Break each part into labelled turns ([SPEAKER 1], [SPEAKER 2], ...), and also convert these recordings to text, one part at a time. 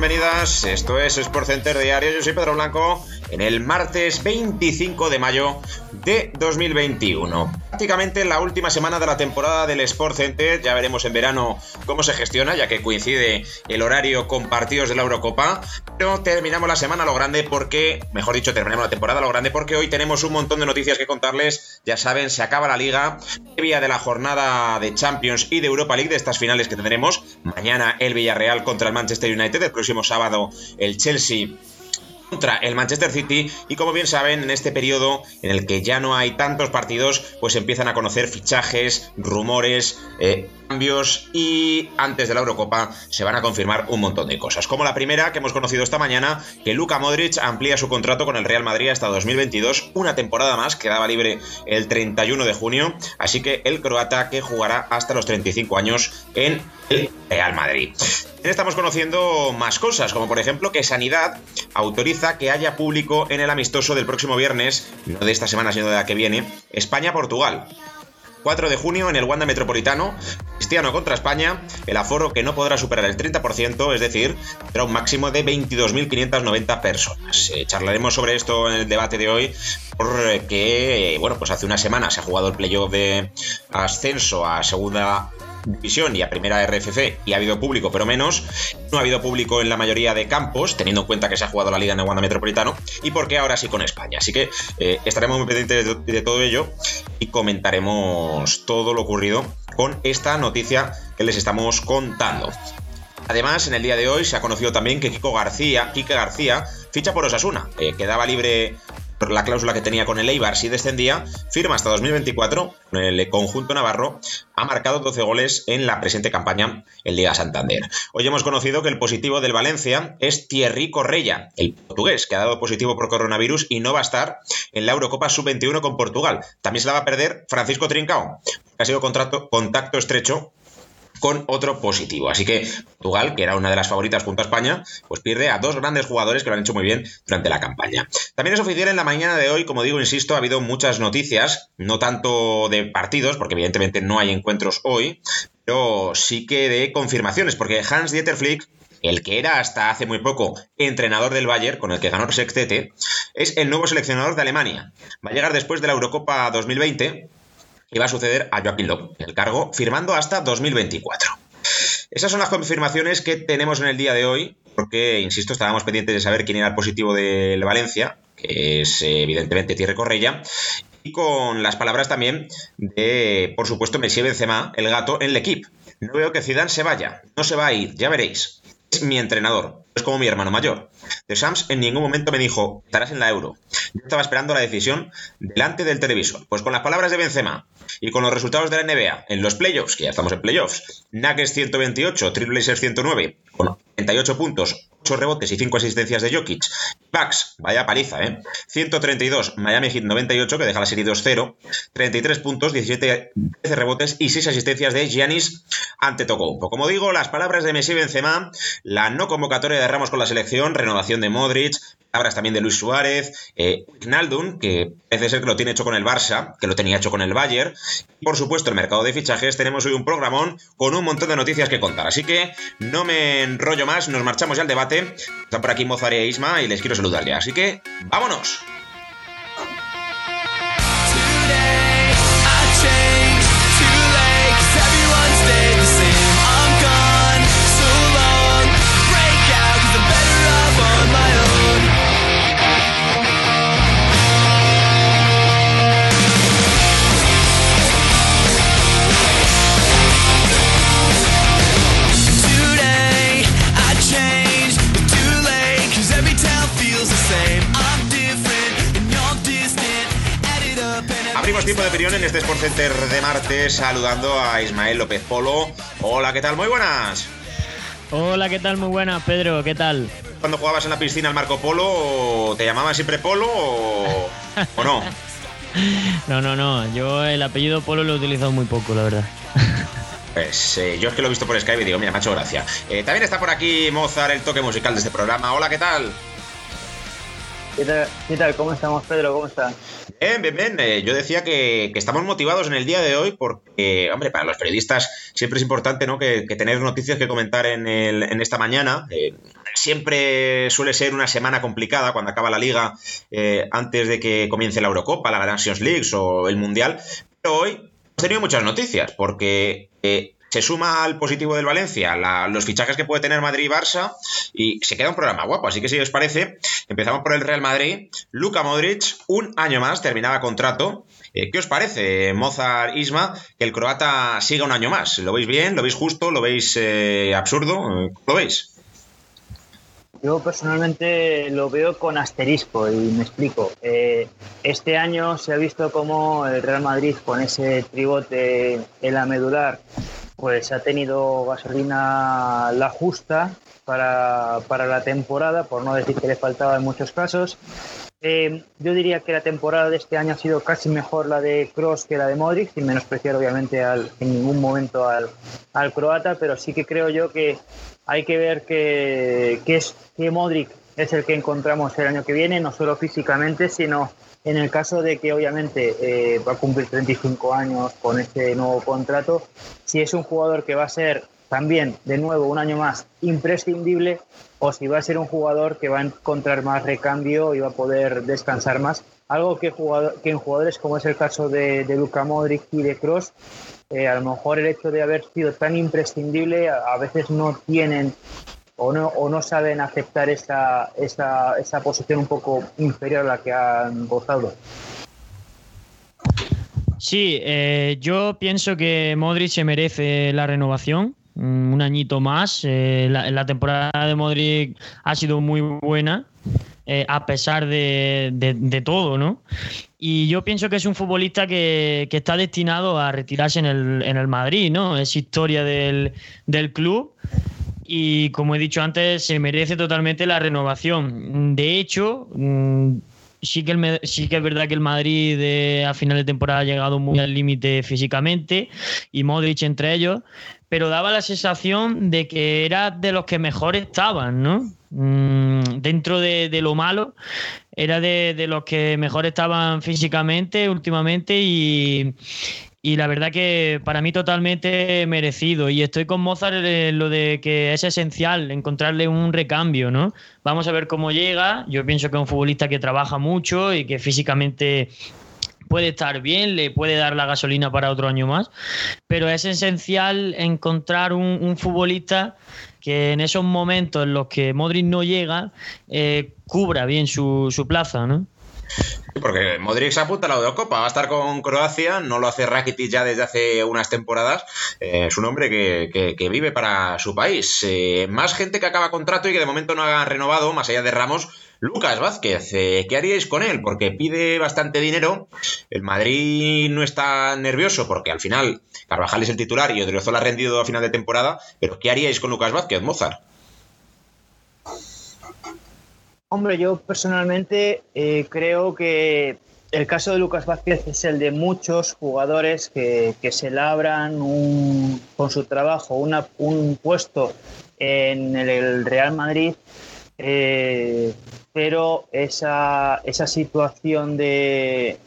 [SPEAKER 1] Bienvenidas. Esto es Sport Center Diario. Yo soy Pedro Blanco en el martes 25 de mayo de 2021. Prácticamente la última semana de la temporada del Sport Center. Ya veremos en verano cómo se gestiona, ya que coincide el horario con partidos de la Eurocopa. Pero terminamos la semana lo grande porque, mejor dicho, terminamos la temporada lo grande porque hoy tenemos un montón de noticias que contarles. Ya saben, se acaba la liga, previa de la jornada de Champions y de Europa League de estas finales que tendremos. Mañana el Villarreal contra el Manchester United, el próximo sábado el Chelsea contra el Manchester City. Y como bien saben en este periodo en el que ya no hay tantos partidos pues empiezan a conocer fichajes, rumores, eh, cambios y antes de la Eurocopa se van a confirmar un montón de cosas. Como la primera que hemos conocido esta mañana que Luka Modric amplía su contrato con el Real Madrid hasta 2022 una temporada más quedaba libre el 31 de junio. Así que el croata que jugará hasta los 35 años en el Real Madrid estamos conociendo más cosas, como por ejemplo que Sanidad autoriza que haya público en el amistoso del próximo viernes, no de esta semana sino de la que viene, España-Portugal. 4 de junio en el Wanda Metropolitano, Cristiano contra España, el aforo que no podrá superar el 30%, es decir, tendrá un máximo de 22.590 personas. Eh, charlaremos sobre esto en el debate de hoy, porque, bueno, pues hace una semana se ha jugado el playoff de ascenso a segunda división y a primera RFC y ha habido público, pero menos. No ha habido público en la mayoría de campos, teniendo en cuenta que se ha jugado la liga en el Wanda Metropolitano, y porque ahora sí con España. Así que eh, estaremos muy pendientes de, todo ello y comentaremos todo lo ocurrido con esta noticia que les estamos contando. Además, en el día de hoy se ha conocido también que Kiko García, Kike García, ficha por Osasuna, eh, quedaba libre la cláusula que tenía con el Eibar si descendía, firma hasta 2024 el conjunto navarro, ha marcado 12 goles en la presente campaña en Liga Santander. Hoy hemos conocido que el positivo del Valencia es Thierry Correia, el portugués, que ha dado positivo por coronavirus y no va a estar en la Eurocopa Sub-21 con Portugal. También se la va a perder Francisco Trincao, que ha sido contacto estrecho con otro positivo. Así que Portugal, que era una de las favoritas junto a España, pues pierde a dos grandes jugadores que lo han hecho muy bien durante la campaña. También es oficial en la mañana de hoy, como digo, insisto, ha habido muchas noticias, no tanto de partidos, porque evidentemente no hay encuentros hoy, pero sí que de confirmaciones, porque Hans Dieter Flick el que era hasta hace muy poco entrenador del Bayern, con el que ganó el sextete, es el nuevo seleccionador de Alemania. Va a llegar después de la Eurocopa 2020 y va a suceder a Joaquín López, el cargo, firmando hasta 2024. Esas son las confirmaciones que tenemos en el día de hoy, porque, insisto, estábamos pendientes de saber quién era el positivo del Valencia, que es evidentemente Thierry Correia, y con las palabras también de, por supuesto, Messi Benzema, el gato, en el equipo. No veo que Zidane se vaya, no se va a ir, ya veréis. Es mi entrenador, es como mi hermano mayor. De Sams en ningún momento me dijo, estarás en la Euro. Yo estaba esperando la decisión delante del televisor. Pues con las palabras de Benzema, y con los resultados de la NBA en los playoffs, que ya estamos en playoffs, Nuggets 128, Trailblazers 109, con 38 puntos, 8 rebotes y 5 asistencias de Jokic. Bucks, vaya paliza, ¿eh? 132, Miami Heat 98, que deja la serie 2-0. 33 puntos, 17 13 rebotes y 6 asistencias de Giannis ante Tocompo. Como digo, las palabras de Messi Benzema, la no convocatoria de Ramos con la selección, renovación de Modric, palabras también de Luis Suárez, eh, que parece ser que lo tiene hecho con el Barça, que lo tenía hecho con el Bayern. Y por supuesto, el mercado de fichajes, tenemos hoy un programón con un montón de noticias que contar. Así que no me enrollo más, nos marchamos ya al debate. Están por aquí Mozare e Isma y les quiero saludar ya. Así que, ¡vámonos! Abrimos tiempo de opinión en este Sport Center de martes saludando a Ismael López Polo. Hola, ¿qué tal? Muy buenas.
[SPEAKER 2] Hola, ¿qué tal? Muy buenas, Pedro, ¿qué tal?
[SPEAKER 1] Cuando jugabas en la piscina al Marco Polo, ¿te llamaban siempre Polo o, no?
[SPEAKER 2] No, no, no. Yo el apellido Polo lo he utilizado muy poco, la verdad.
[SPEAKER 1] Pues eh, yo es que lo he visto por Skype y digo, mira, me ha hecho gracia. Eh, también está por aquí Mozart, el toque musical de este programa. Hola, ¿qué tal?
[SPEAKER 3] ¿Qué tal? ¿Cómo estamos, Pedro? ¿Cómo estás?
[SPEAKER 1] Bien, bien, bien. Eh, yo decía que, estamos motivados en el día de hoy porque, hombre, para los periodistas siempre es importante ¿no? que, tener noticias que comentar en, esta mañana. Eh, siempre suele ser una semana complicada cuando acaba la liga eh, antes de que comience la Eurocopa, la Nations League o el Mundial. Pero hoy hemos tenido muchas noticias porque se suma al positivo del Valencia los fichajes que puede tener Madrid y Barça y se queda un programa guapo. Así que si os parece, empezamos por el Real Madrid. Luca Modric, un año más, terminaba contrato. Eh, ¿Qué os parece, Mozart Isma, que el croata siga un año más? ¿Lo veis bien? ¿Lo veis justo? ¿Lo veis eh, absurdo? ¿Lo veis?
[SPEAKER 3] Yo personalmente lo veo con asterisco y me explico. Eh, este año se ha visto como el Real Madrid con ese tribote en la medular pues ha tenido gasolina la justa para, la temporada, por no decir que le faltaba en muchos casos. Eh, yo diría que la temporada de este año ha sido casi mejor la de Cross que la de Modric, sin menospreciar obviamente en ningún momento al, al, croata, pero sí que creo yo que hay que ver que, que, es, que Modric es el que encontramos el año que viene, no solo físicamente, sino en el caso de que obviamente eh, va a cumplir 35 años con este nuevo contrato, si es un jugador que va a ser también, de nuevo, un año más imprescindible, o si va a ser un jugador que va a encontrar más recambio y va a poder descansar más. Algo que, que en jugadores como es el caso de, de Luka Modric y de Cross, eh, a lo mejor el hecho de haber sido tan imprescindible a veces no tienen o no, o no saben aceptar esa, esa, esa posición un poco inferior a la que han gozado.
[SPEAKER 2] Sí, eh, yo pienso que Modric se merece la renovación, mm, un añito más. Eh, la, temporada de Modric ha sido muy buena, eh, a pesar de, todo, ¿no? Y yo pienso que es un futbolista que, que está destinado a retirarse en el, en el Madrid, ¿no? Es historia del, del club y como he dicho antes, se merece totalmente la renovación. De hecho, mm, sí que, sí que es verdad que el Madrid a final de temporada ha llegado muy al límite físicamente y Modric entre ellos, pero daba la sensación de que era de los que mejor estaban, ¿no? Mm, dentro de, lo malo, era de, de los que mejor estaban físicamente últimamente y, y la verdad que para mí totalmente merecido. Y estoy con Mozart en lo de que es esencial encontrarle un recambio, ¿no? Vamos a ver cómo llega. Yo pienso que es un futbolista que trabaja mucho y que físicamente puede estar bien, le puede dar la gasolina para otro año más, pero es esencial encontrar un, futbolista que en esos momentos en los que Modric no llega, eh, cubra bien su, su plaza, ¿no?
[SPEAKER 1] Porque Modric se apunta a la Eurocopa, va a estar con Croacia, no lo hace Rakitic ya desde hace unas temporadas, eh, es un hombre que, vive para su país. Eh, más gente que acaba contrato y que de momento no ha renovado, más allá de Ramos, Lucas Vázquez, eh, ¿qué haríais con él? Porque pide bastante dinero, el Madrid no está nervioso porque al final Carvajal es el titular y Odriozola ha rendido a final de temporada, pero ¿qué haríais con Lucas Vázquez, Mozart?
[SPEAKER 3] Hombre, yo personalmente eh, creo que el caso de Lucas Vázquez es el de muchos jugadores que, se labran con su trabajo un puesto en el, Real Madrid, eh, pero esa, situación de,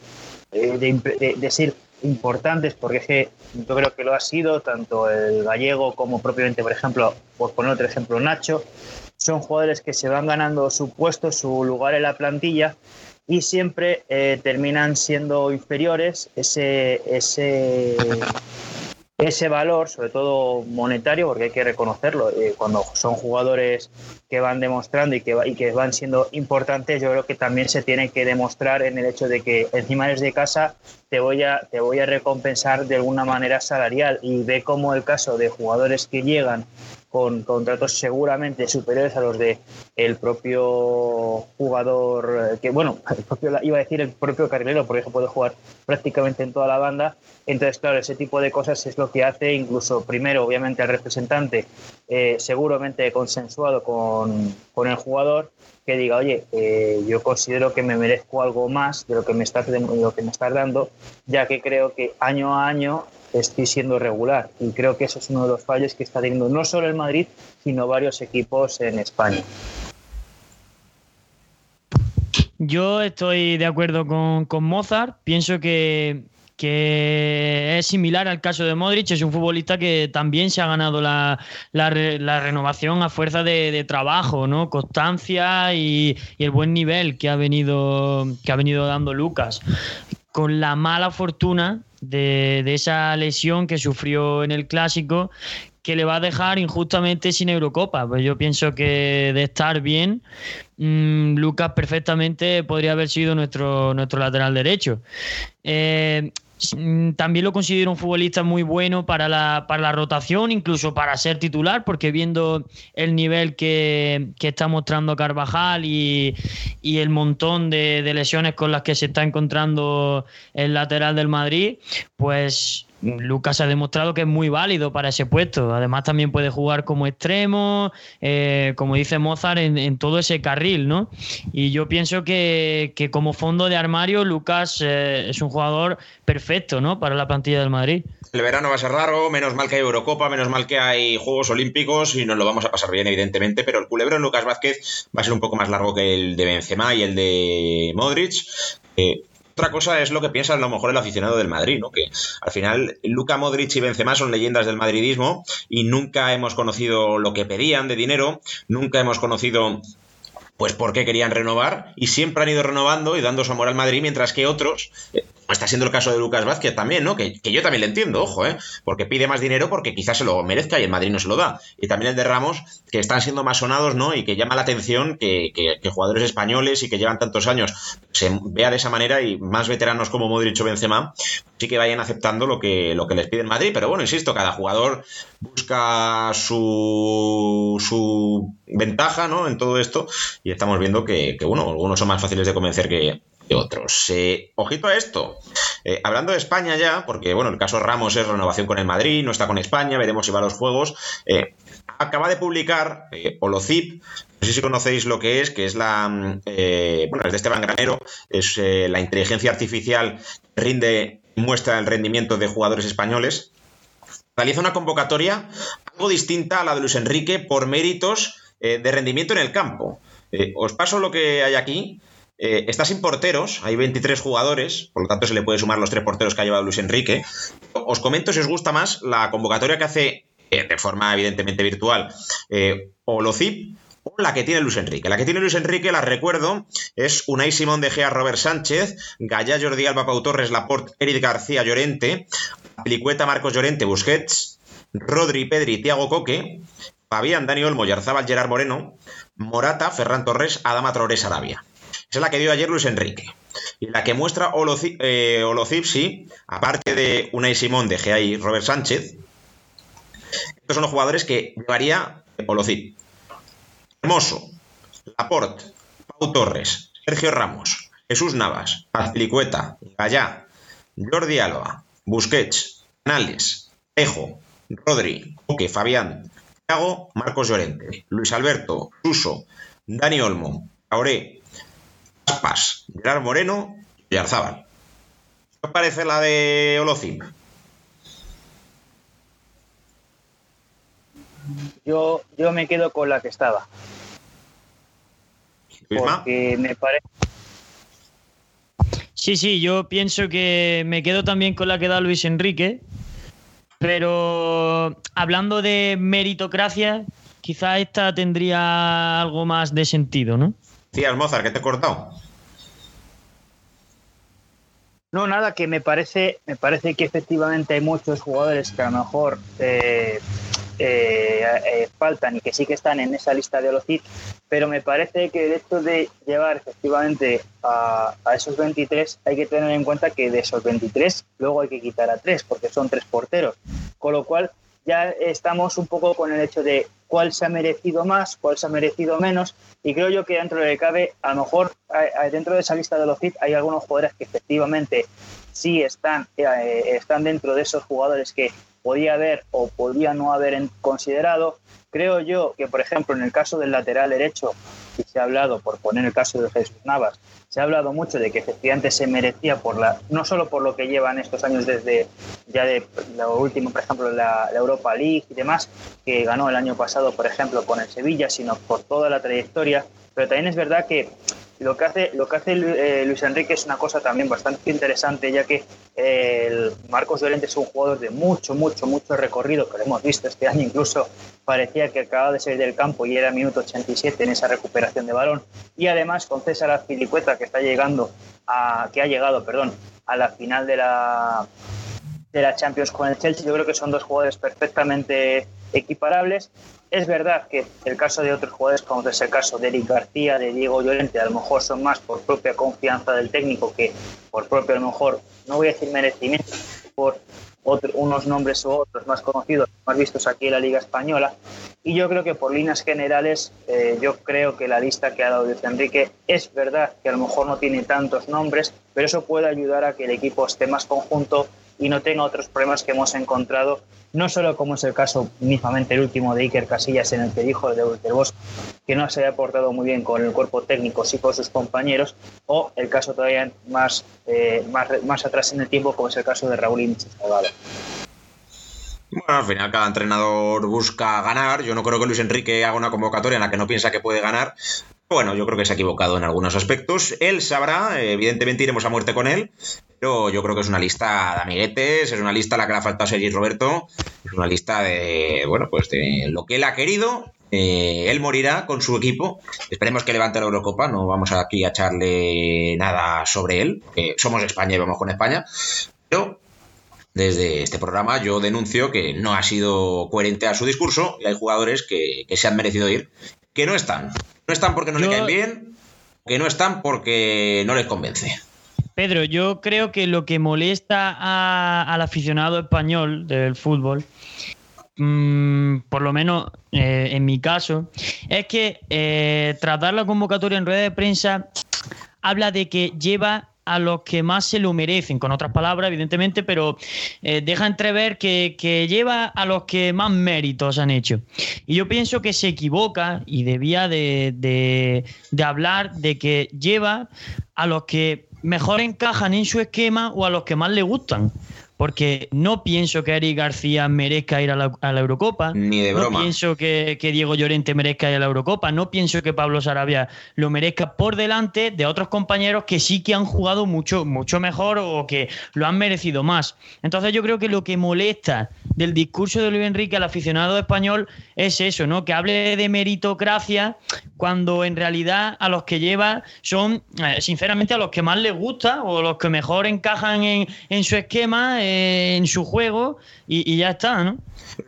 [SPEAKER 3] de, ser importantes, porque es que yo creo que lo ha sido tanto el gallego como propiamente, por ejemplo, por poner otro ejemplo, Nacho, son jugadores que se van ganando su puesto, su lugar en la plantilla y siempre eh, terminan siendo inferiores. Ese, ese, ese valor, sobre todo monetario, porque hay que reconocerlo, eh, cuando son jugadores que van demostrando y que, y que van siendo importantes, yo creo que también se tiene que demostrar en el hecho de que encima desde casa te voy a, te voy a recompensar de alguna manera salarial y ve como el caso de jugadores que llegan con contratos seguramente superiores a los de el propio jugador, eh, que bueno, el propio, iba a decir el propio carrilero, porque se puede jugar prácticamente en toda la banda. Entonces, claro, ese tipo de cosas es lo que hace incluso primero, obviamente, al representante, eh, seguramente consensuado con, con, el jugador, que diga, oye, eh, yo considero que me merezco algo más de lo que me estás, de lo que me estás dando, ya que creo que año a año estoy siendo regular. Y creo que eso es uno de los fallos que está teniendo no solo el Madrid, sino varios equipos en España.
[SPEAKER 2] Yo estoy de acuerdo con, con Mozart. Pienso que, que es similar al caso de Modric, es un futbolista que también se ha ganado la, la, renovación a fuerza de, de, trabajo, ¿no? constancia y, y, el buen nivel que ha venido, que ha venido dando Lucas. Con la mala fortuna de, esa lesión que sufrió en el clásico que le va a dejar injustamente sin Eurocopa. Pues yo pienso que de estar bien, mmm, Lucas perfectamente podría haber sido nuestro, nuestro lateral derecho. Eh, también lo considero un futbolista muy bueno para la, para la rotación, incluso para ser titular, porque viendo el nivel que, que está mostrando Carvajal y, y el montón de, de, lesiones con las que se está encontrando el lateral del Madrid, pues Lucas ha demostrado que es muy válido para ese puesto. Además, también puede jugar como extremo, eh, como dice Mozart, en, todo ese carril, ¿no? Y yo pienso que, que como fondo de armario, Lucas eh, es un jugador perfecto, ¿no? Para la plantilla del Madrid.
[SPEAKER 1] El verano va a ser raro, menos mal que hay Eurocopa, menos mal que hay Juegos Olímpicos y nos lo vamos a pasar bien, evidentemente, pero el culebrón Lucas Vázquez va a ser un poco más largo que el de Benzema y el de Modric. Otra cosa es lo que piensa a lo mejor el aficionado del Madrid, ¿no? Que al final Luca Modric y Benzema son leyendas del madridismo y nunca hemos conocido lo que pedían de dinero, nunca hemos conocido pues por qué querían renovar y siempre han ido renovando y dando su amor al Madrid, mientras que otros, eh, está siendo el caso de Lucas Vázquez también, ¿no? Que, yo también le entiendo, ojo, ¿eh? Porque pide más dinero porque quizás se lo merezca y el Madrid no se lo da. Y también el de Ramos, que están siendo más sonados, ¿no? Y que llama la atención que, que, que jugadores españoles y que llevan tantos años se vea de esa manera y más veteranos como Modric o Benzema sí que vayan aceptando lo que, lo que les pide el Madrid. Pero bueno, insisto, cada jugador busca su, su ventaja, ¿no? En todo esto y estamos viendo que, que bueno, algunos son más fáciles de convencer que, otros. Eh, ojito a esto. Eh, hablando de España ya, porque bueno, el caso Ramos es renovación con el Madrid, no está con España, veremos si va a los juegos. Eh, acaba de publicar Holocip, no sé si conocéis lo que es, que es la. bueno, es de Esteban Granero, es la inteligencia artificial que rinde, muestra el rendimiento de jugadores españoles. Realiza una convocatoria algo distinta a la de Luis Enrique por méritos de rendimiento en el campo. os paso lo que hay aquí. Eh, está sin porteros, hay 23 jugadores, por lo tanto se le puede sumar los tres porteros que ha llevado Luis Enrique. Os comento si os gusta más la convocatoria que hace, eh, de forma evidentemente virtual, eh, Olocip o la que tiene Luis Enrique. La que tiene Luis Enrique, la recuerdo, es Unai Simón de Gea, Robert Sánchez, Gallá, Jordi Alba, Pau Torres, Laporte, Eric García, Llorente, Plicueta, Marcos Llorente, Busquets, Rodri, Pedri, Tiago Coque, Fabián, Dani Olmo, Yarzabal, Gerard Moreno, Morata, Ferran Torres, Adama Traorés, Arabia. Es la que dio ayer Luis Enrique. Y la que muestra Olocip, eh, aparte de Unai Simón, de Gea y Robert Sánchez, estos son los jugadores que llevaría Olocip. Hermoso, Laporte, Pau Torres, Sergio Ramos, Jesús Navas, Azpilicueta, Gallá, Jordi Alba, Busquets, Canales, Ejo, Rodri, Coque, Fabián, Thiago, Marcos Llorente, Luis Alberto, Suso, Dani Olmo, Auré, Aspas, Gerard Moreno y Arzábal. ¿Qué os parece la de Olocim?
[SPEAKER 3] Yo, yo me quedo con la que estaba. Porque me parece.
[SPEAKER 2] Sí, sí, yo pienso que me quedo también con la que da Luis Enrique. Pero hablando de meritocracia, quizá esta tendría algo más de sentido, ¿no?
[SPEAKER 1] Decías, Mozart, que te he cortado.
[SPEAKER 3] No, nada, que me parece, me parece que efectivamente hay muchos jugadores que a lo mejor eh, eh, eh, faltan y que sí que están en esa lista de Olocit, pero me parece que el hecho de llevar efectivamente a, esos 23 hay que tener en cuenta que de esos 23 luego hay que quitar a tres porque son tres porteros, con lo cual ya estamos un poco con el hecho de cuál se ha merecido más, cuál se ha merecido menos. Y creo yo que dentro de cabe, a lo mejor dentro de esa lista de los hits hay algunos jugadores que efectivamente sí están, eh, están dentro de esos jugadores que podía haber o podía no haber considerado. Creo yo que, por ejemplo, en el caso del lateral derecho, y se ha hablado, por poner el caso de Jesús Navas, se ha hablado mucho de que efectivamente se merecía por la, no solo por lo que llevan estos años desde ya de lo último, por ejemplo, la, la Europa League y demás, que ganó el año pasado, por ejemplo, con el Sevilla, sino por toda la trayectoria. Pero también es verdad que lo que hace, lo que hace eh, Luis Enrique es una cosa también bastante interesante, ya que eh, el Marcos Llorente es un jugador de mucho, mucho, mucho recorrido, que lo hemos visto este año, incluso parecía que acababa de salir del campo y era minuto 87 en esa recuperación de balón. Y además con César Azpilicueta, que está llegando a, que ha llegado, perdón, a la final de la de la Champions con el Chelsea, yo creo que son dos jugadores perfectamente equiparables es verdad que el caso de otros jugadores, como es el caso de Eric García, de Diego Llorente, a lo mejor son más por propia confianza del técnico que por propio, a lo mejor, no voy a decir merecimiento, por unos nombres u otros más conocidos, más vistos aquí en la Liga Española. Y yo creo que por líneas generales, eh, yo creo que la lista que ha dado Luis Enrique es verdad que a lo mejor no tiene tantos nombres, pero eso puede ayudar a que el equipo esté más conjunto y no tenga otros problemas que hemos encontrado, no solo como es el caso mismamente el último de Iker Casillas en el que dijo del, del Bosque que no se ha portado muy bien con el cuerpo técnico, sí con sus compañeros, o el caso todavía más, eh, más, más, atrás en el tiempo como es el caso de Raúl Salgado.
[SPEAKER 1] Bueno, al final cada entrenador busca ganar. Yo no creo que Luis Enrique haga una convocatoria en la que no piensa que puede ganar. Bueno, yo creo que se ha equivocado en algunos aspectos. Él sabrá, evidentemente iremos a muerte con él, pero yo creo que es una lista de amiguetes, es una lista a la que le ha faltado Sergi Roberto, es una lista de, bueno, pues de lo que él ha querido. Eh, él morirá con su equipo. Esperemos que levante la Eurocopa. No vamos aquí a echarle nada sobre él. somos España y vamos con España. Pero desde este programa yo denuncio que no ha sido coherente a su discurso y hay jugadores que, se han merecido ir que no están. No están porque no le caen bien, que no están porque no les convence.
[SPEAKER 2] Pedro, yo creo que lo que molesta al aficionado español del fútbol, mm, por lo menos eh, en mi caso, es que eh, tras dar la convocatoria en rueda de prensa, habla de que lleva a los que más se lo merecen, con otras palabras, evidentemente, pero eh, deja entrever que, lleva a los que más méritos han hecho. Y yo pienso que se equivoca y debía de hablar de que lleva a los que mejor encajan en su esquema o a los que más le gustan. Porque no pienso que Eric García merezca ir a la, Eurocopa.
[SPEAKER 1] Ni de
[SPEAKER 2] broma. No pienso que, Diego Llorente merezca ir a la Eurocopa. No pienso que Pablo Sarabia lo merezca por delante de otros compañeros que sí que han jugado mucho, mucho mejor o que lo han merecido más. Entonces yo creo que lo que molesta del discurso de Luis Enrique al aficionado español es eso, ¿no? Que hable de meritocracia cuando en realidad a los que lleva son, eh, sinceramente, a los que más les gusta o los que mejor encajan en, su esquema, eh, en su juego y, ya está, ¿no?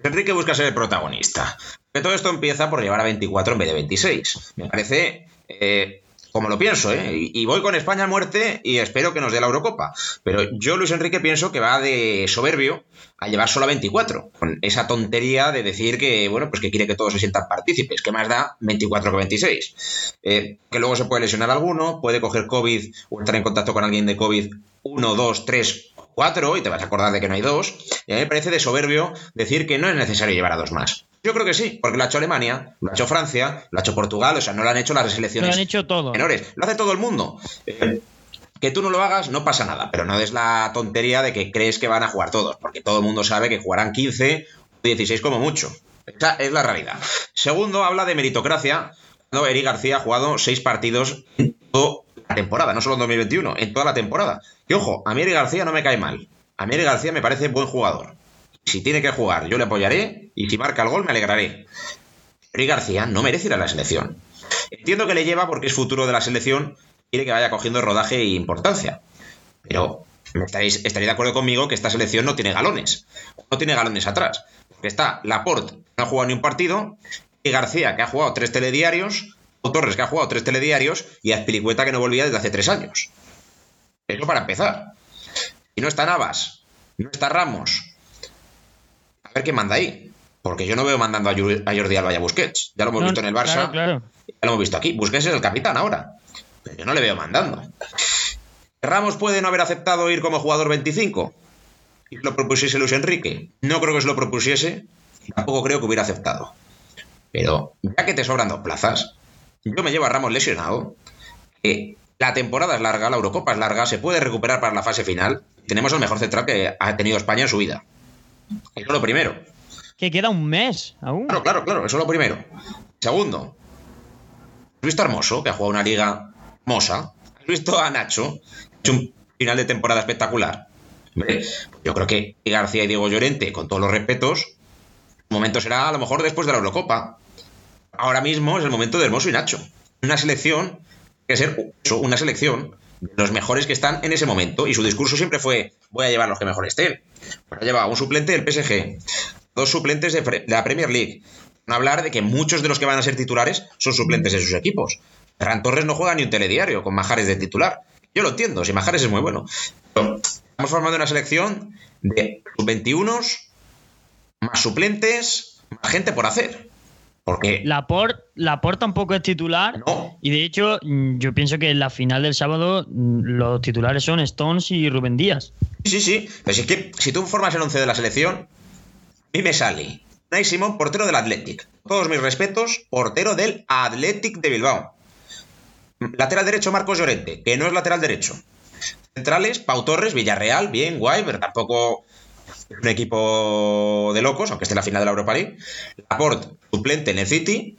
[SPEAKER 1] Enrique busca ser el protagonista. Que todo esto empieza por llevar a 24 en vez de 26. Me parece eh, como lo pienso, ¿eh? Y voy con España a muerte y espero que nos dé la Eurocopa. Pero yo, Luis Enrique, pienso que va de soberbio a llevar solo a 24. Con esa tontería de decir que, bueno, pues que quiere que todos se sientan partícipes. ¿Qué más da 24 que 26? Eh, que luego se puede lesionar alguno, puede coger COVID o entrar en contacto con alguien de COVID 1, 2, 3 4 y te vas a acordar de que no hay dos. Y a mí me parece de soberbio decir que no es necesario llevar a dos más. Yo creo que sí, porque lo ha hecho Alemania, lo ha hecho Francia, lo ha hecho Portugal, o sea, no lo han hecho las selecciones
[SPEAKER 2] lo han hecho todo.
[SPEAKER 1] menores. Lo hace todo el mundo. Eh, que tú no lo hagas no pasa nada, pero no es la tontería de que crees que van a jugar todos, porque todo el mundo sabe que jugarán 15 o 16 como mucho. Esa es la realidad. Segundo, habla de meritocracia, cuando Eric García ha jugado 6 partidos en toda la temporada, no solo en 2021, en toda la temporada. Y ojo, a mí Eric García no me cae mal. A mí Eric García me parece buen jugador. Si tiene que jugar, yo le apoyaré y si marca el gol, me alegraré. Eric García no merece ir a la selección. Entiendo que le lleva porque es futuro de la selección, quiere que vaya cogiendo rodaje e importancia. Pero estaréis, estaréis de acuerdo conmigo que esta selección no tiene galones. No tiene galones atrás. Porque está Laporte, no ha jugado ni un partido, y García, que ha jugado tres telediarios, Torres, que ha jugado tres telediarios, y Azpilicueta, que no volvía desde hace tres años. Eso para empezar. Y no está Navas, no está Ramos, ver qué manda ahí. Porque yo no veo mandando a Jordi Alba y a Busquets. Ya lo hemos visto en el Barça. Ya lo hemos visto aquí. Busquets es el capitán ahora. Pero yo no le veo mandando. ¿Ramos puede no haber aceptado ir como jugador 25? ¿Y lo propusiese Luis Enrique? No creo que se lo propusiese. Tampoco creo que hubiera aceptado. Pero ya que te sobran dos plazas, yo me llevo a Ramos lesionado. La temporada es larga, la Eurocopa es larga, se puede recuperar para la fase final. Tenemos el mejor central que ha tenido España en su vida. Eso es lo primero.
[SPEAKER 2] Que queda un mes aún.
[SPEAKER 1] Claro, claro, claro, eso es lo primero. Segundo, ¿has visto a Hermoso, que ha jugado una liga hermosa? ¿Has visto a Nacho, que ha hecho un final de temporada espectacular? yo creo que García y Diego Llorente, con todos los respetos, el momento será a lo mejor después de la Eurocopa. Ahora mismo es el momento de Hermoso y Nacho. Una selección que ser una selección de los mejores que están en ese momento. Y su discurso siempre fue: voy a llevar los que mejor estén. Ahora lleva un suplente del PSG, dos suplentes de, la Premier League. No hablar de que muchos de los que van a ser titulares son suplentes de sus equipos. Ferran Torres no juega ni un telediario con Majares de titular. Yo lo entiendo, si Majares es muy bueno. estamos formando una selección de sub-21, más suplentes, más gente por hacer. Porque
[SPEAKER 2] Laporte, Laporte tampoco es titular. Y de hecho, mm, yo pienso que en la final del sábado mm, los titulares son Stones y Rubén Díaz.
[SPEAKER 1] Sí, sí, sí. Pero si es que si tú formas el once de la selección, a mí me sale Nay Simón, portero del Athletic. Todos mis respetos, portero del Athletic de Bilbao. Lateral derecho, Marcos Llorente, que no es lateral derecho. Centrales, Pau Torres, Villarreal, bien, guay, pero tampoco un equipo de locos, aunque esté en la final de la Europa League. Laporte, suplente en el City.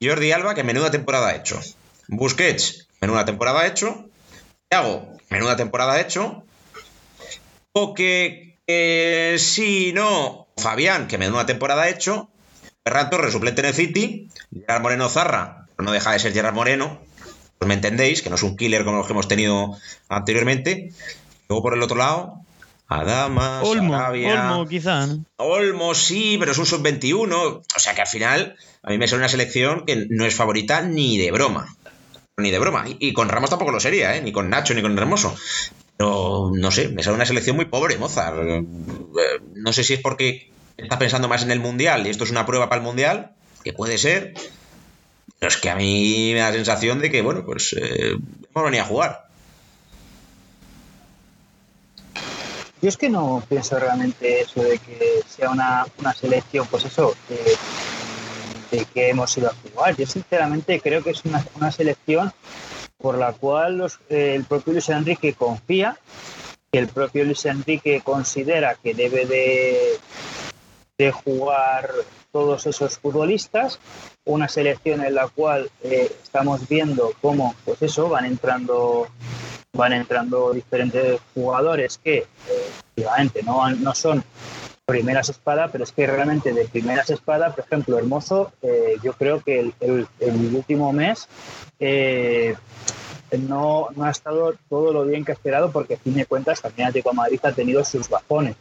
[SPEAKER 1] Jordi Alba, que menuda temporada ha hecho. Busquets, menuda temporada ha hecho. Thiago, menuda temporada ha hecho. O que eh, si no, Fabián, que menuda temporada ha hecho. Ferran Torres, suplente en el City. Gerard Moreno Zarra, no deja de ser Gerard Moreno. Pues me entendéis, que no es un killer como los que hemos tenido anteriormente. Luego por el otro lado, Adama,
[SPEAKER 2] Olmo, Olmo quizá.
[SPEAKER 1] Olmo sí, pero es un sub-21. O sea que al final a mí me sale una selección que no es favorita ni de broma. Ni de broma. Y, con Ramos tampoco lo sería, ¿eh? Ni con Nacho, ni con Hermoso. Pero no sé, me sale una selección muy pobre, Mozart. Eh, no sé si es porque está pensando más en el Mundial y esto es una prueba para el Mundial, que puede ser. Pero es que a mí me da la sensación de que, bueno, pues eh, hemos venido a jugar.
[SPEAKER 3] Yo es que no pienso realmente eso de que sea una, selección, pues eso, de, que hemos ido a jugar. Yo sinceramente creo que es una, selección por la cual el propio Luis Enrique confía, que el propio Luis Enrique considera que debe de, de jugar todos esos futbolistas, una selección en la cual eh, estamos viendo cómo, pues eso, van entrando van entrando diferentes jugadores que, efectivamente, no, no son primeras espadas, pero es que realmente de primeras espadas, por ejemplo, Hermoso, eh, yo creo que el, último mes eh, no, no, ha estado todo lo bien que ha esperado, porque a fin de cuentas también Atlético Madrid ha tenido sus bajones.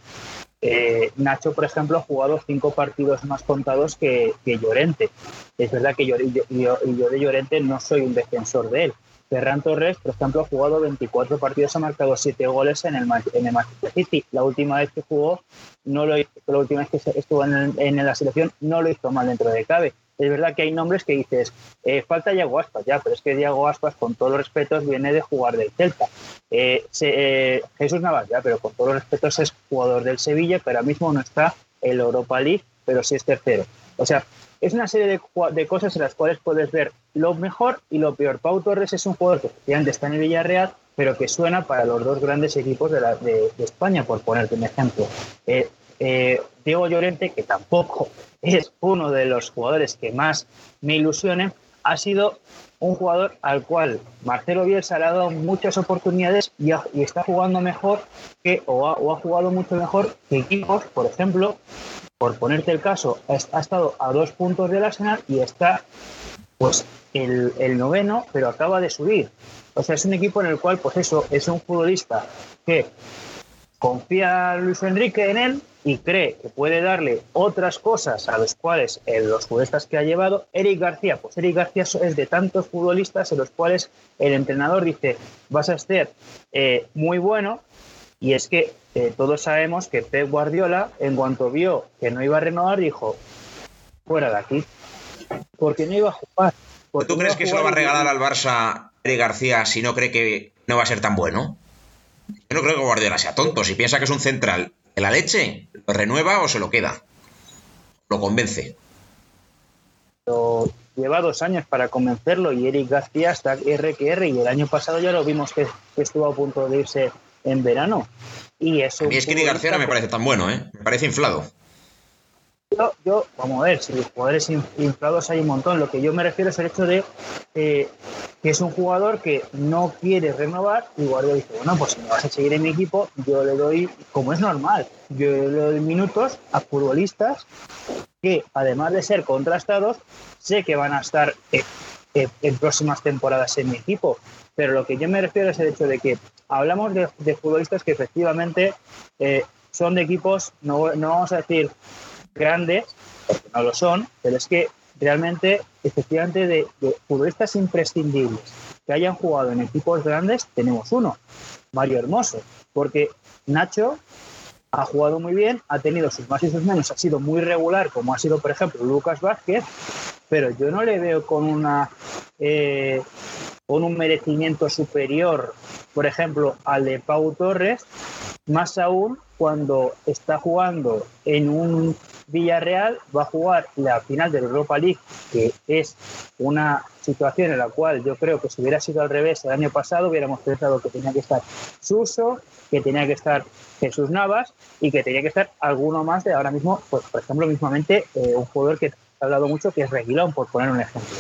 [SPEAKER 3] Eh, Nacho, por ejemplo, ha jugado cinco partidos más contados que, Llorente. Es verdad que yo, yo, yo de Llorente no soy un defensor de él, Ferran Torres, por ejemplo, ha jugado 24 partidos, ha marcado 7 goles en el, el Manchester City. La última vez que jugó, no lo hizo, la última vez que estuvo en, la selección, no lo hizo mal dentro de cabe. Es verdad que hay nombres que dices, eh, falta Diego Aspas, ya, pero es que Diego Aspas, con todos los respetos, viene de jugar del Celta. Eh, eh, Jesús Navas, ya, pero con todos los respetos es jugador del Sevilla, que ahora mismo no está en la Europa League, pero sí es tercero. O sea, es una serie de, cosas en las cuales puedes ver lo mejor y lo peor. Pau Torres es un jugador que efectivamente está en el Villarreal, pero que suena para los dos grandes equipos de, España, por ponerte un ejemplo. Eh, eh, Diego Llorente, que tampoco es uno de los jugadores que más me ilusionen, ha sido un jugador al cual Marcelo Bielsa le ha dado muchas oportunidades y, está jugando mejor que, o ha jugado mucho mejor que equipos, por ejemplo, por ponerte el caso, ha estado a dos puntos del Arsenal y está pues el, noveno, pero acaba de subir. O sea, es un equipo en el cual, pues eso, es un futbolista que confía Luis Enrique en él y cree que puede darle otras cosas a los cuales en los futbolistas que ha llevado. Eric García, pues Eric García es de tantos futbolistas en los cuales el entrenador dice, vas a ser eh, muy bueno, Y es que eh, todos sabemos que Pep Guardiola, en cuanto vio que no iba a renovar, dijo, fuera de aquí. Porque no iba a jugar.
[SPEAKER 1] ¿Tú crees que se lo va a regalar al Barça Eric García si no cree que no va a ser tan bueno? Yo no creo que Guardiola sea tonto. Si piensa que es un central de la leche, lo renueva o se lo queda. Lo convence.
[SPEAKER 3] lleva dos años para convencerlo y Eric García está RQR y el año pasado ya lo vimos que, estuvo a punto de irse en verano. Y eso.
[SPEAKER 1] A mí es que Eric García no me parece tan bueno, ¿eh? Me parece inflado.
[SPEAKER 3] Yo, vamos a ver, si los jugadores inflados hay un montón. Lo que yo me refiero es el hecho de eh, que es un jugador que no quiere renovar y Guardiola dice, bueno, pues si me vas a seguir en mi equipo, yo le doy, como es normal, yo le doy minutos a futbolistas que, además de ser contrastados, sé que van a estar eh, eh, en próximas temporadas en mi equipo. Pero lo que yo me refiero es el hecho de que hablamos de, futbolistas que efectivamente son de equipos, no, no vamos a decir grandes, porque no lo son, pero es que realmente, efectivamente, de, futbolistas imprescindibles que hayan jugado en equipos grandes, tenemos uno, Mario Hermoso, porque Nacho ha jugado muy bien, ha tenido sus más y sus menos, ha sido muy regular, como ha sido, por ejemplo, Lucas Vázquez, pero yo no le veo con una eh, con un merecimiento superior, por ejemplo, al de Pau Torres, más aún cuando está jugando en un Villarreal va a jugar la final de la Europa League, que es una situación en la cual yo creo que si hubiera sido al revés el año pasado, hubiéramos pensado que tenía que estar Suso, que tenía que estar Jesús Navas y que tenía que estar alguno más de ahora mismo, pues, por ejemplo, mismamente eh, un jugador que ha hablado mucho, que es Reguilón, por poner un ejemplo.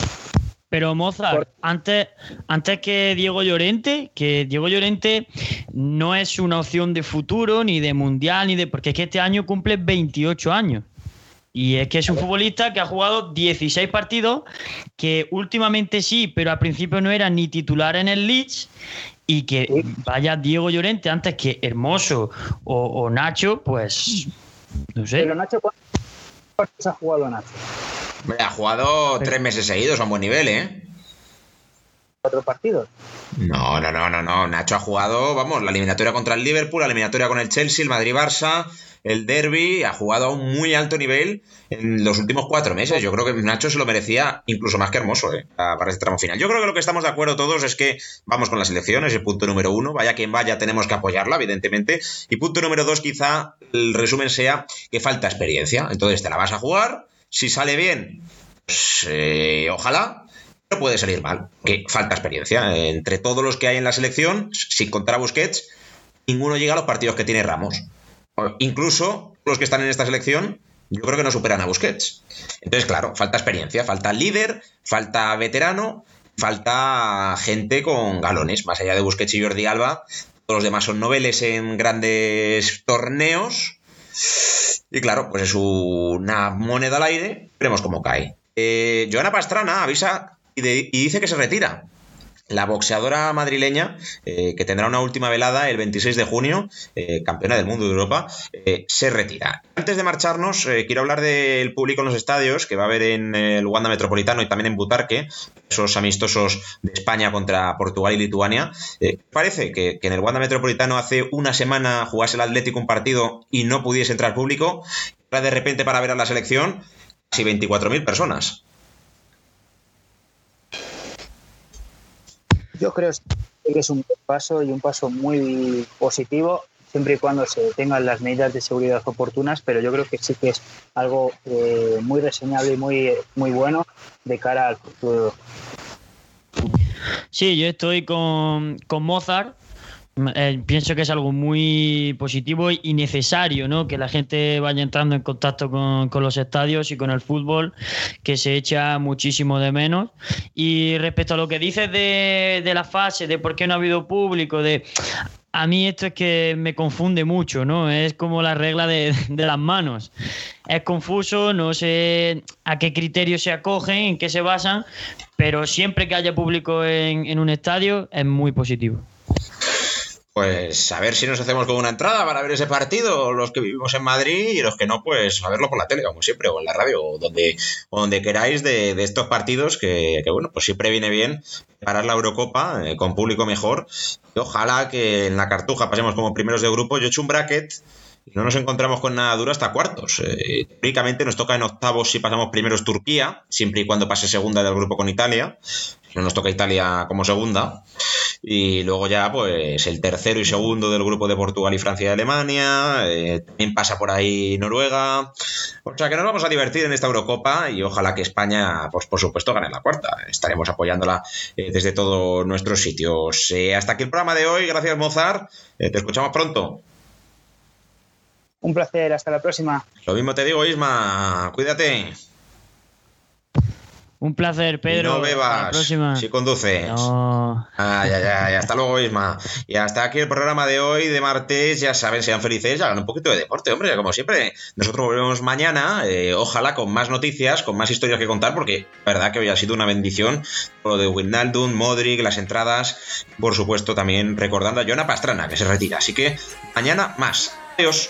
[SPEAKER 2] Pero Mozart, antes, antes que Diego Llorente, que Diego Llorente no es una opción de futuro, ni de mundial, ni de. porque es que este año cumple 28 años. Y es que es un futbolista que ha jugado 16 partidos, que últimamente sí, pero al principio no era ni titular en el Leeds. Y que vaya Diego Llorente antes que Hermoso o, Nacho, pues no sé.
[SPEAKER 3] Pero Nacho, ¿cuántos ha jugado Nacho?
[SPEAKER 1] Ha jugado tres meses seguidos a un buen nivel, ¿eh?
[SPEAKER 3] ¿Cuatro partidos?
[SPEAKER 1] No, no, no, no, no. Nacho ha jugado, vamos, la eliminatoria contra el Liverpool, la eliminatoria con el Chelsea, el Madrid-Barça, el derby, ha jugado a un muy alto nivel en los últimos cuatro meses. Yo creo que Nacho se lo merecía incluso más que hermoso ¿eh? para este tramo final. Yo creo que lo que estamos de acuerdo todos es que vamos con las elecciones, el punto número uno. Vaya quien vaya, tenemos que apoyarla, evidentemente. Y punto número dos, quizá el resumen sea que falta experiencia. Entonces te la vas a jugar. Si sale bien, pues eh, ojalá. Pero puede salir mal, que falta experiencia. Entre todos los que hay en la selección, sin contar a Busquets, ninguno llega a los partidos que tiene Ramos. Incluso los que están en esta selección, yo creo que no superan a Busquets. Entonces, claro, falta experiencia, falta líder, falta veterano, falta gente con galones, más allá de Busquets y Jordi Alba. Todos los demás son noveles en grandes torneos. Y claro, pues es una moneda al aire. Veremos cómo cae. Eh, Joana Pastrana avisa y dice que se retira la boxeadora madrileña, eh, que tendrá una última velada el 26 de junio, eh, campeona del mundo de Europa, eh, se retira. Antes de marcharnos, quiero hablar del público en los estadios, que va a haber en el Wanda Metropolitano y también en Butarque, esos amistosos de España contra Portugal y Lituania. parece que, en el Wanda Metropolitano hace una semana jugase el Atlético un partido y no pudiese entrar público, ahora de repente para ver a la selección, casi 24.000 personas.
[SPEAKER 3] Yo creo que es un paso y un paso muy positivo siempre y cuando se tengan las medidas de seguridad oportunas, pero yo creo que sí que es algo eh, muy reseñable y muy, muy bueno de cara al futuro.
[SPEAKER 2] Sí, yo estoy con, con Mozart eh, pienso que es algo muy positivo y necesario, ¿no? Que la gente vaya entrando en contacto con, los estadios y con el fútbol, que se echa muchísimo de menos. Y respecto a lo que dices de, de la fase, de por qué no ha habido público, de a mí esto es que me confunde mucho, ¿no? Es como la regla de, las manos. Es confuso, no sé a qué criterios se acogen, en qué se basan, pero siempre que haya público en un estadio es muy positivo.
[SPEAKER 1] Pues a ver si nos hacemos con una entrada para ver ese partido, los que vivimos en Madrid y los que no, pues a verlo por la tele, como siempre, o en la radio, o donde, donde queráis de, estos partidos que, bueno, pues siempre viene bien parar la Eurocopa eh, con público mejor. Y ojalá que en la cartuja pasemos como primeros de grupo. Yo he hecho un bracket y no nos encontramos con nada duro hasta cuartos. Eh, nos toca en octavos si pasamos primeros Turquía, siempre y cuando pase segunda del grupo con Italia. No nos toca Italia como segunda. Y luego ya, pues, el tercero y segundo del grupo de Portugal y Francia y Alemania. Eh, también pasa por ahí Noruega. O sea que nos vamos a divertir en esta Eurocopa y ojalá que España, pues por supuesto, gane la cuarta. Estaremos apoyándola eh, desde todos nuestros sitios. Eh, hasta aquí el programa de hoy. Gracias, Mozart. te escuchamos pronto.
[SPEAKER 3] Un placer, hasta la próxima.
[SPEAKER 1] Lo mismo te digo, Isma. Cuídate.
[SPEAKER 2] Un placer, Pedro.
[SPEAKER 1] no bebas si conduces.
[SPEAKER 2] No.
[SPEAKER 1] Ah, ya, ya, ya. Hasta luego, Isma. Y hasta aquí el programa de hoy, de martes. Ya saben, sean felices, hagan un poquito de deporte, hombre, como siempre. Nosotros volvemos mañana, eh, ojalá con más noticias, con más historias que contar, porque la verdad que hoy ha sido una bendición. Lo de Wijnaldum, Modric, las entradas. Por supuesto, también recordando a Jonah Pastrana, que se retira. Así que mañana más. Adiós.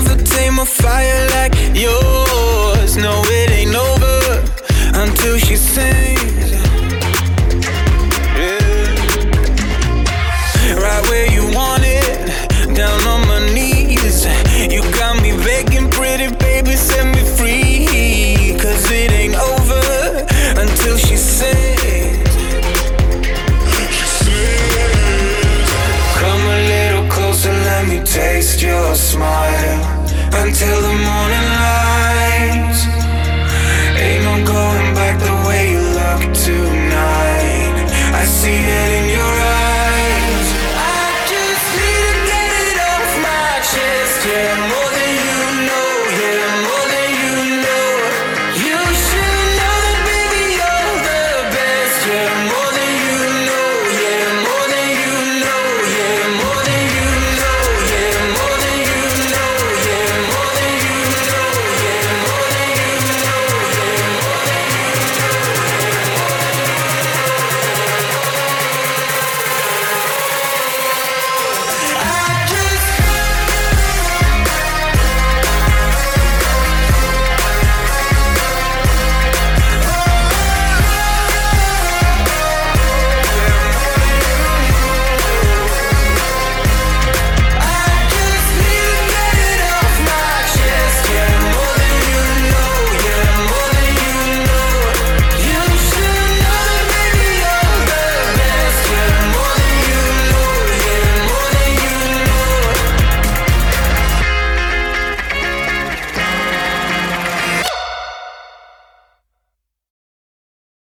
[SPEAKER 1] Never tame a fire like yours.